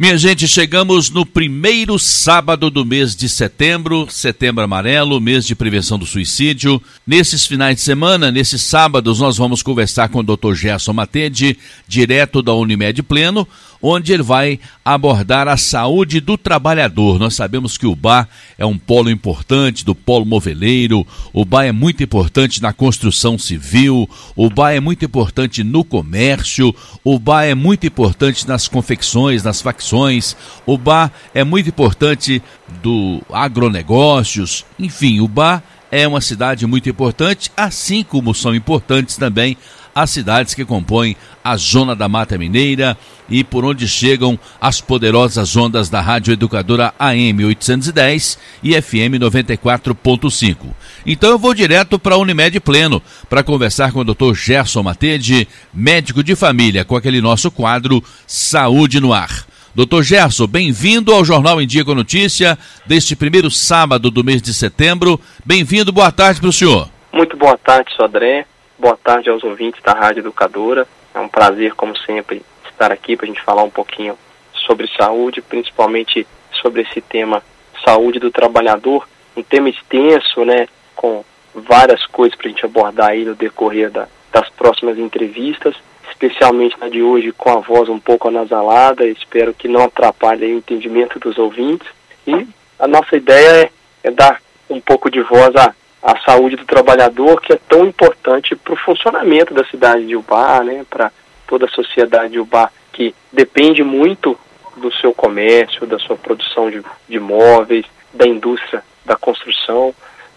Minha gente, chegamos no primeiro sábado do mês de setembro, setembro amarelo, mês de prevenção do suicídio. Nesses finais de semana, nesses sábados, nós vamos conversar com o Dr. Gerson Matede, direto da Unimed Pleno, onde ele vai abordar a saúde do trabalhador. Nós sabemos que o bar é um polo importante do polo moveleiro, o bar é muito importante na construção civil, o bar é muito importante no comércio, o bar é muito importante nas confecções, nas facções, o bar é muito importante do agronegócios, enfim, o bar é uma cidade muito importante, assim como são importantes também as cidades que compõem a Zona da Mata Mineira e por onde chegam as poderosas ondas da Rádio Educadora AM 810 e FM 94.5. Então eu vou direto para a Unimed Pleno para conversar com o Dr. Gerson Matede, médico de família, com aquele nosso quadro Saúde no Ar. Doutor Gerson, bem-vindo ao Jornal em Dia com Notícia deste primeiro sábado do mês de setembro. Bem-vindo, boa tarde para o senhor. Muito boa tarde, Sodré. Boa tarde aos ouvintes da Rádio Educadora. É um prazer, como sempre, estar aqui para a gente falar um pouquinho sobre saúde, principalmente sobre esse tema saúde do trabalhador, um tema extenso, né, com várias coisas para a gente abordar aí no decorrer da, das próximas entrevistas, especialmente na de hoje com a voz um pouco anasalada, espero que não atrapalhe o entendimento dos ouvintes. E a nossa ideia é, é dar um pouco de voz a a saúde do trabalhador, que é tão importante para o funcionamento da cidade de Ubá, né, para toda a sociedade de Ubá, que depende muito do seu comércio, da sua produção de, de móveis, da indústria da construção.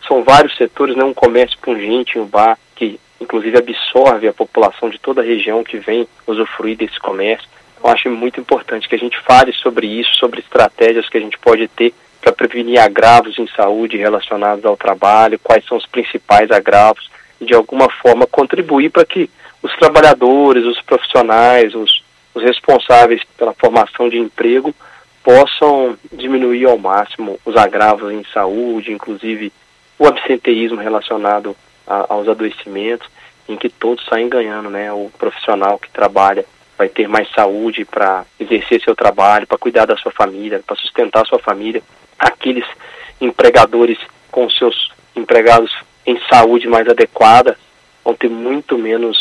São vários setores, né, um comércio pungente em Ubá, que inclusive absorve a população de toda a região que vem usufruir desse comércio. Eu acho muito importante que a gente fale sobre isso, sobre estratégias que a gente pode ter para prevenir agravos em saúde relacionados ao trabalho, quais são os principais agravos, e de alguma forma contribuir para que os trabalhadores, os profissionais, os, os responsáveis pela formação de emprego possam diminuir ao máximo os agravos em saúde, inclusive o absenteísmo relacionado a, aos adoecimentos, em que todos saem ganhando, né? O profissional que trabalha vai ter mais saúde para exercer seu trabalho, para cuidar da sua família, para sustentar sua família aqueles empregadores com seus empregados em saúde mais adequada vão ter muito menos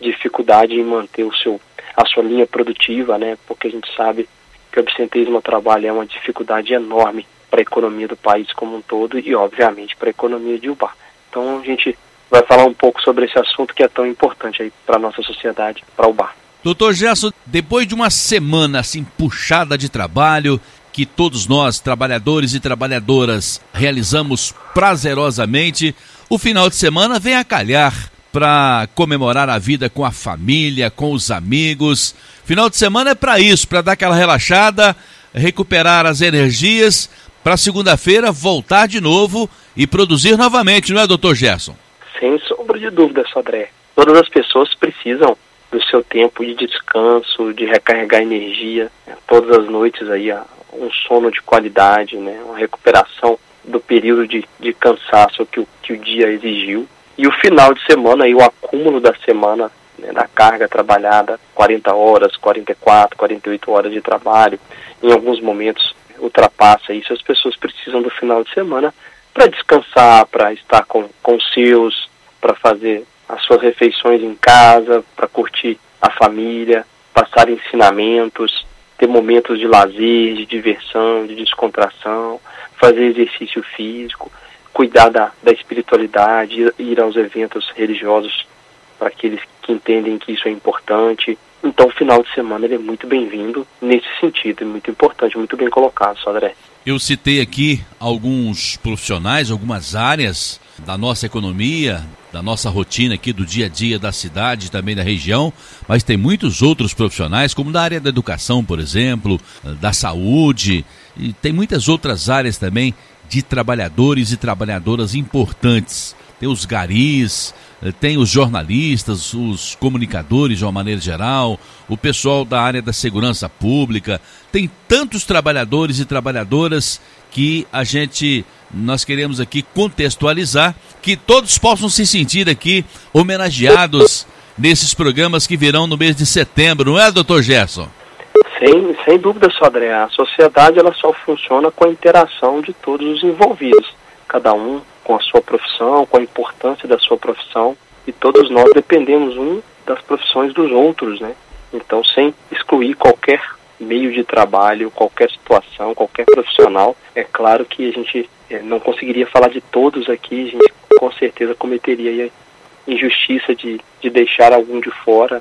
dificuldade em manter o seu a sua linha produtiva, né? Porque a gente sabe que o absenteísmo ao trabalho é uma dificuldade enorme para a economia do país como um todo e obviamente para a economia de Ubar. Então a gente vai falar um pouco sobre esse assunto que é tão importante aí para a nossa sociedade, para bar. Doutor Gerson, depois de uma semana assim puxada de trabalho, que todos nós, trabalhadores e trabalhadoras, realizamos prazerosamente, o final de semana vem a calhar para comemorar a vida com a família, com os amigos. Final de semana é para isso, para dar aquela relaxada, recuperar as energias, para segunda-feira voltar de novo e produzir novamente, não é, doutor Gerson? Sem sombra de dúvida, Sodré. Todas as pessoas precisam do seu tempo de descanso, de recarregar energia. Todas as noites aí, um sono de qualidade, né, uma recuperação do período de, de cansaço que o, que o dia exigiu. E o final de semana, e o acúmulo da semana, né, da carga trabalhada, 40 horas, 44, 48 horas de trabalho, em alguns momentos ultrapassa isso. As pessoas precisam do final de semana para descansar, para estar com, com seus, para fazer as suas refeições em casa, para curtir a família, passar ensinamentos, ter momentos de lazer, de diversão, de descontração, fazer exercício físico, cuidar da, da espiritualidade, ir, ir aos eventos religiosos para aqueles que entendem que isso é importante. Então, o final de semana ele é muito bem-vindo nesse sentido, é muito importante, muito bem colocado, Sodré. Eu citei aqui alguns profissionais, algumas áreas da nossa economia, da nossa rotina aqui do dia a dia da cidade também da região, mas tem muitos outros profissionais, como da área da educação, por exemplo, da saúde, e tem muitas outras áreas também de trabalhadores e trabalhadoras importantes. Tem os garis, tem os jornalistas, os comunicadores de uma maneira geral, o pessoal da área da segurança pública, tem tantos trabalhadores e trabalhadoras que a gente nós queremos aqui contextualizar que todos possam se sentir aqui homenageados nesses programas que virão no mês de setembro, não é, doutor Gerson? Sem, sem dúvida, Sodré. A sociedade ela só funciona com a interação de todos os envolvidos. Cada um com a sua profissão, com a importância da sua profissão. E todos nós dependemos um das profissões dos outros, né? Então, sem excluir qualquer meio de trabalho, qualquer situação, qualquer profissional, é claro que a gente é, não conseguiria falar de todos aqui, a gente com certeza cometeria injustiça de, de deixar algum de fora,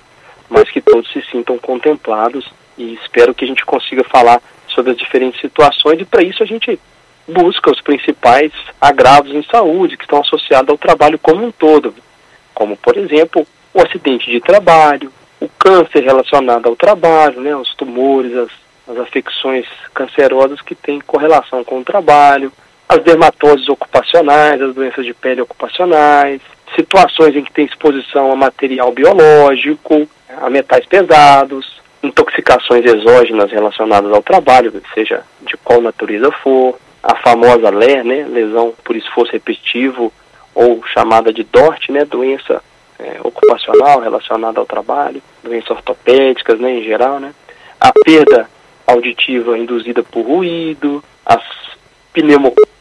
mas que todos se sintam contemplados e espero que a gente consiga falar sobre as diferentes situações e para isso a gente busca os principais agravos em saúde que estão associados ao trabalho como um todo, como por exemplo o acidente de trabalho, o câncer relacionado ao trabalho, né, os tumores, as, as afecções cancerosas que têm correlação com o trabalho, as dermatoses ocupacionais, as doenças de pele ocupacionais, situações em que tem exposição a material biológico, a metais pesados, intoxicações exógenas relacionadas ao trabalho, seja de qual natureza for, a famosa LER, né, lesão por esforço repetitivo, ou chamada de DORT, né, doença é, ocupacional relacionada ao trabalho, doenças ortopédicas, né, em geral, né, a perda auditiva induzida por ruído, as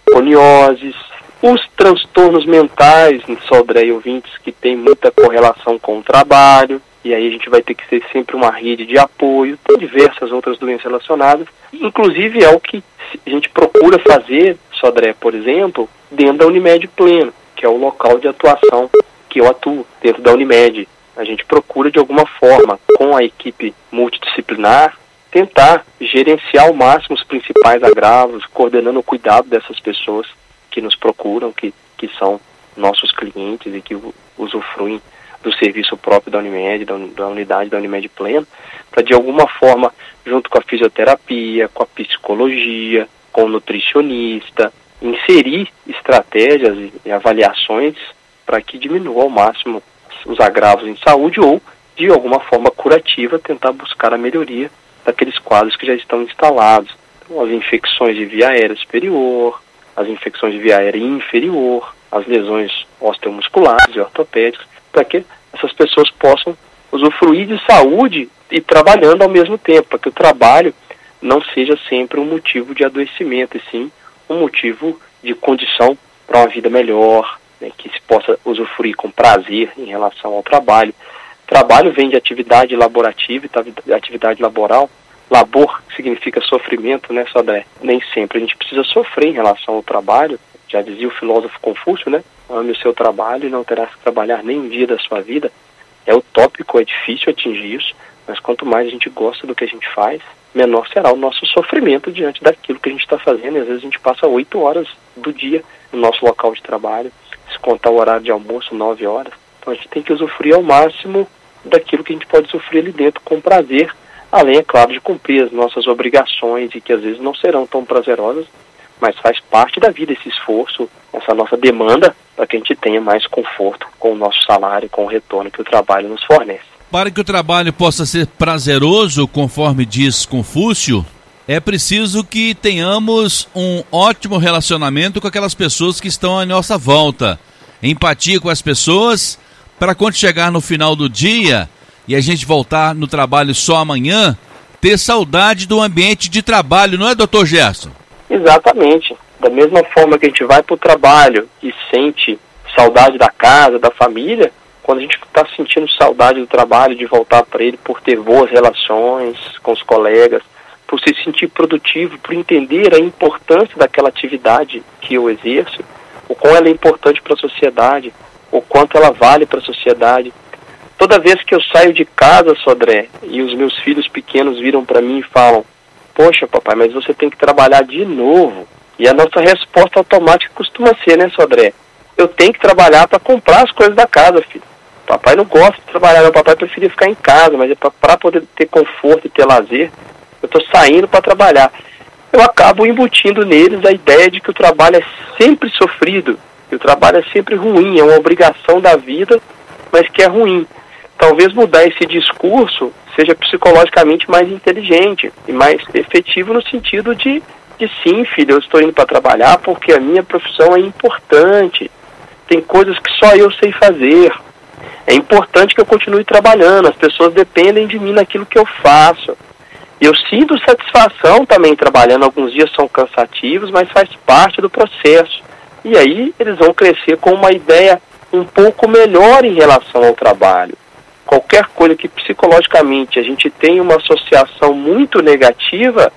pneumoconioses, os transtornos mentais, Sodré ouvintes, que tem muita correlação com o trabalho, e aí a gente vai ter que ser sempre uma rede de apoio, tem diversas outras doenças relacionadas, inclusive é o que a gente procura fazer, Sodré, por exemplo, dentro da Unimed Pleno, que é o local de atuação que eu atuo, dentro da Unimed. A gente procura, de alguma forma, com a equipe multidisciplinar, tentar gerenciar ao máximo os principais agravos, coordenando o cuidado dessas pessoas que nos procuram, que, que são nossos clientes e que usufruem do serviço próprio da Unimed, da, da unidade da Unimed Pleno, para de alguma forma, junto com a fisioterapia, com a psicologia, com o nutricionista, inserir estratégias e, e avaliações para que diminua ao máximo os agravos em saúde ou, de alguma forma curativa, tentar buscar a melhoria daqueles quadros que já estão instalados. Então, as infecções de via aérea superior, as infecções de via aérea inferior, as lesões osteomusculares e ortopédicas, para que essas pessoas possam usufruir de saúde e trabalhando ao mesmo tempo, para que o trabalho não seja sempre um motivo de adoecimento, e sim um motivo de condição para uma vida melhor, né, que se possa usufruir com prazer em relação ao trabalho. Trabalho vem de atividade laborativa e atividade laboral. Labor significa sofrimento, né, Sodré? Nem sempre a gente precisa sofrer em relação ao trabalho. Já dizia o filósofo Confúcio, né? Ame o seu trabalho e não terás que trabalhar nem um dia da sua vida. É utópico, é difícil atingir isso, mas quanto mais a gente gosta do que a gente faz, menor será o nosso sofrimento diante daquilo que a gente está fazendo. E às vezes a gente passa oito horas do dia no nosso local de trabalho, se contar o horário de almoço, nove horas. Então a gente tem que usufruir ao máximo daquilo que a gente pode sofrer ali dentro com prazer, além, é claro, de cumprir as nossas obrigações e que às vezes não serão tão prazerosas, mas faz parte da vida esse esforço, essa nossa demanda para que a gente tenha mais conforto com o nosso salário, com o retorno que o trabalho nos fornece. Para que o trabalho possa ser prazeroso, conforme diz Confúcio, é preciso que tenhamos um ótimo relacionamento com aquelas pessoas que estão à nossa volta. Empatia com as pessoas para quando chegar no final do dia e a gente voltar no trabalho só amanhã, ter saudade do ambiente de trabalho, não é, doutor Gerson? Exatamente. Da mesma forma que a gente vai para o trabalho e sente saudade da casa, da família, quando a gente está sentindo saudade do trabalho, de voltar para ele por ter boas relações com os colegas, por se sentir produtivo, por entender a importância daquela atividade que eu exerço, o quão ela é importante para a sociedade, o quanto ela vale para a sociedade. Toda vez que eu saio de casa, Sodré, e os meus filhos pequenos viram para mim e falam: Poxa, papai, mas você tem que trabalhar de novo. E a nossa resposta automática costuma ser, né, Sodré? Eu tenho que trabalhar para comprar as coisas da casa, filho. Papai não gosta de trabalhar, meu papai preferia ficar em casa, mas é para poder ter conforto e ter lazer. Eu estou saindo para trabalhar. Eu acabo embutindo neles a ideia de que o trabalho é sempre sofrido, que o trabalho é sempre ruim, é uma obrigação da vida, mas que é ruim. Talvez mudar esse discurso seja psicologicamente mais inteligente e mais efetivo no sentido de, de sim, filho, eu estou indo para trabalhar porque a minha profissão é importante. Tem coisas que só eu sei fazer. É importante que eu continue trabalhando, as pessoas dependem de mim naquilo que eu faço. Eu sinto satisfação também trabalhando, alguns dias são cansativos, mas faz parte do processo. E aí eles vão crescer com uma ideia um pouco melhor em relação ao trabalho. Qualquer coisa que psicologicamente a gente tem uma associação muito negativa,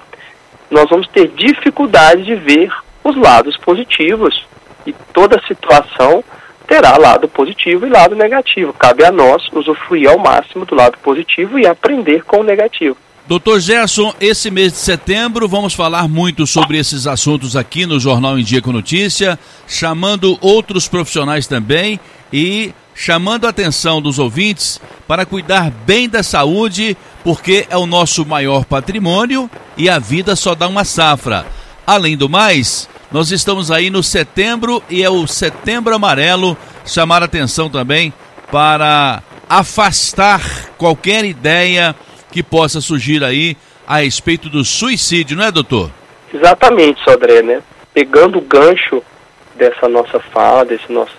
nós vamos ter dificuldade de ver os lados positivos. E toda situação terá lado positivo e lado negativo. Cabe a nós usufruir ao máximo do lado positivo e aprender com o negativo. Doutor Gerson, esse mês de setembro vamos falar muito sobre esses assuntos aqui no Jornal em Dia com Notícia, chamando outros profissionais também e chamando a atenção dos ouvintes para cuidar bem da saúde, porque é o nosso maior patrimônio e a vida só dá uma safra. Além do mais, nós estamos aí no setembro e é o setembro amarelo, chamar atenção também para afastar qualquer ideia que possa surgir aí a respeito do suicídio, não é, doutor? Exatamente, Sodré, né? Pegando o gancho dessa nossa fala, desse nosso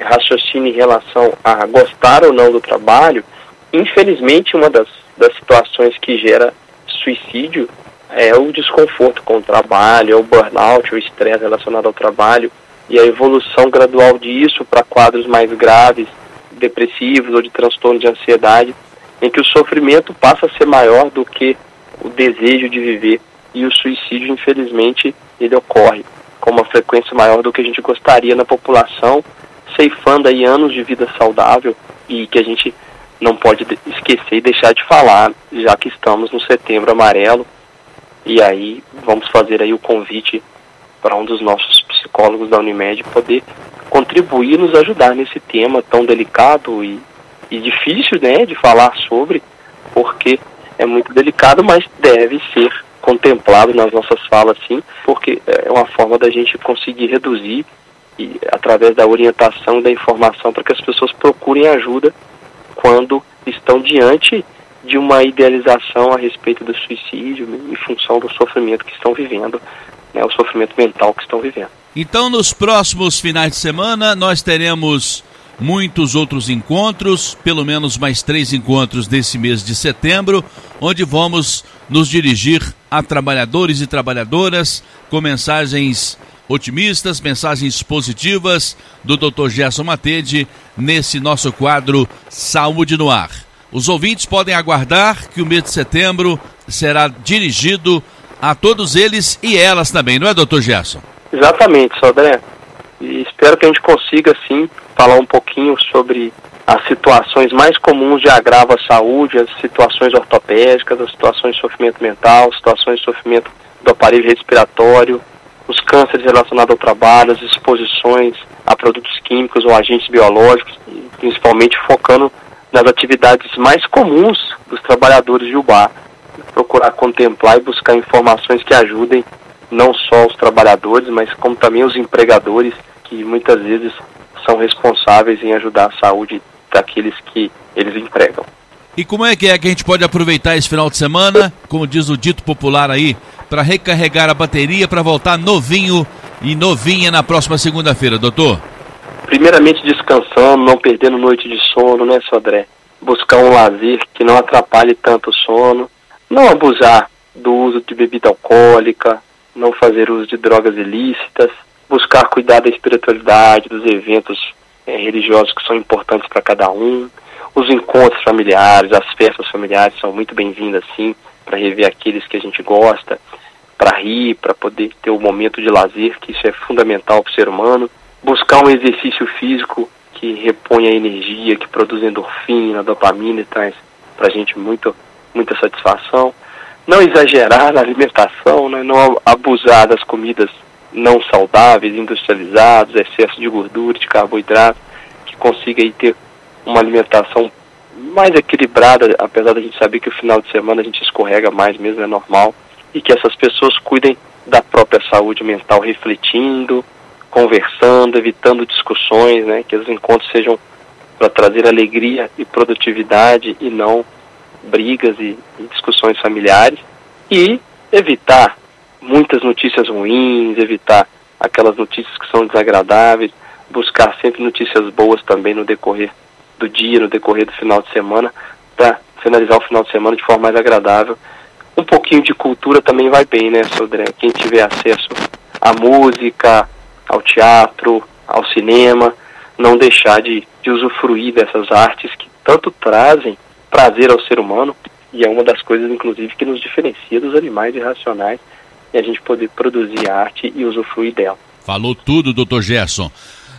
raciocínio em relação a gostar ou não do trabalho, infelizmente uma das, das situações que gera suicídio é o desconforto com o trabalho, é o burnout, o estresse relacionado ao trabalho e a evolução gradual disso para quadros mais graves, depressivos ou de transtorno de ansiedade em que o sofrimento passa a ser maior do que o desejo de viver e o suicídio, infelizmente, ele ocorre com uma frequência maior do que a gente gostaria na população, ceifando aí anos de vida saudável e que a gente não pode esquecer e deixar de falar, já que estamos no setembro amarelo. E aí vamos fazer aí o convite para um dos nossos psicólogos da Unimed poder contribuir, nos ajudar nesse tema tão delicado e e difícil né, de falar sobre, porque é muito delicado, mas deve ser contemplado nas nossas falas sim, porque é uma forma da gente conseguir reduzir e através da orientação e da informação para que as pessoas procurem ajuda quando estão diante de uma idealização a respeito do suicídio em função do sofrimento que estão vivendo, né, o sofrimento mental que estão vivendo. Então, nos próximos finais de semana, nós teremos muitos outros encontros, pelo menos mais três encontros nesse mês de setembro, onde vamos nos dirigir a trabalhadores e trabalhadoras com mensagens otimistas, mensagens positivas do Dr. Gerson Matede nesse nosso quadro Saúde no Ar. Os ouvintes podem aguardar que o mês de setembro será dirigido a todos eles e elas também, não é, doutor Gerson? Exatamente, Sodré. E espero que a gente consiga, sim, falar um pouquinho sobre as situações mais comuns de agravo à saúde, as situações ortopédicas, as situações de sofrimento mental, situações de sofrimento do aparelho respiratório, os cânceres relacionados ao trabalho, as exposições a produtos químicos ou agentes biológicos, principalmente focando nas atividades mais comuns dos trabalhadores de UBA. Procurar contemplar e buscar informações que ajudem não só os trabalhadores, mas como também os empregadores, que muitas vezes são responsáveis em ajudar a saúde daqueles que eles empregam. E como é que é que a gente pode aproveitar esse final de semana, como diz o dito popular aí, para recarregar a bateria para voltar novinho e novinha na próxima segunda-feira, doutor? Primeiramente descansando, não perdendo noite de sono, né, Sodré? Buscar um lazer que não atrapalhe tanto o sono, não abusar do uso de bebida alcoólica, não fazer uso de drogas ilícitas, buscar cuidar da espiritualidade, dos eventos é, religiosos que são importantes para cada um. Os encontros familiares, as festas familiares são muito bem-vindas, sim, para rever aqueles que a gente gosta, para rir, para poder ter o um momento de lazer, que isso é fundamental para o ser humano. Buscar um exercício físico que repõe a energia, que produz endorfina, dopamina e traz para a gente muito, muita satisfação. Não exagerar na alimentação, né? não abusar das comidas não saudáveis, industrializados, excesso de gordura, de carboidrato, que consiga aí ter uma alimentação mais equilibrada, apesar da gente saber que o final de semana a gente escorrega mais mesmo, é normal, e que essas pessoas cuidem da própria saúde mental, refletindo, conversando, evitando discussões, né, que os encontros sejam para trazer alegria e produtividade e não brigas e, e discussões familiares, e evitar muitas notícias ruins, evitar aquelas notícias que são desagradáveis, buscar sempre notícias boas também no decorrer do dia, no decorrer do final de semana, para finalizar o final de semana de forma mais agradável. um pouquinho de cultura também vai bem, né, Sodré? Quem tiver acesso à música, ao teatro, ao cinema, não deixar de, de usufruir dessas artes que tanto trazem prazer ao ser humano e é uma das coisas, inclusive, que nos diferencia dos animais irracionais e a gente poder produzir arte e usufruir dela. Falou tudo, doutor Gerson.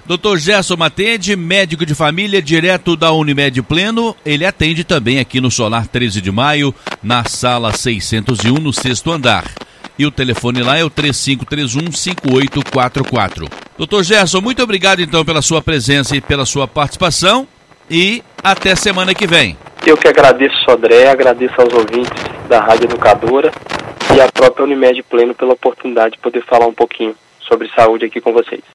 Doutor Gerson Matende, médico de família, direto da Unimed Pleno. Ele atende também aqui no Solar 13 de Maio, na sala 601, no sexto andar. E o telefone lá é o 3531-5844. Doutor Gerson, muito obrigado então pela sua presença e pela sua participação. E até semana que vem. Eu que agradeço, Sodré, agradeço aos ouvintes da Rádio Educadora e à própria Unimed Pleno pela oportunidade de poder falar um pouquinho sobre saúde aqui com vocês.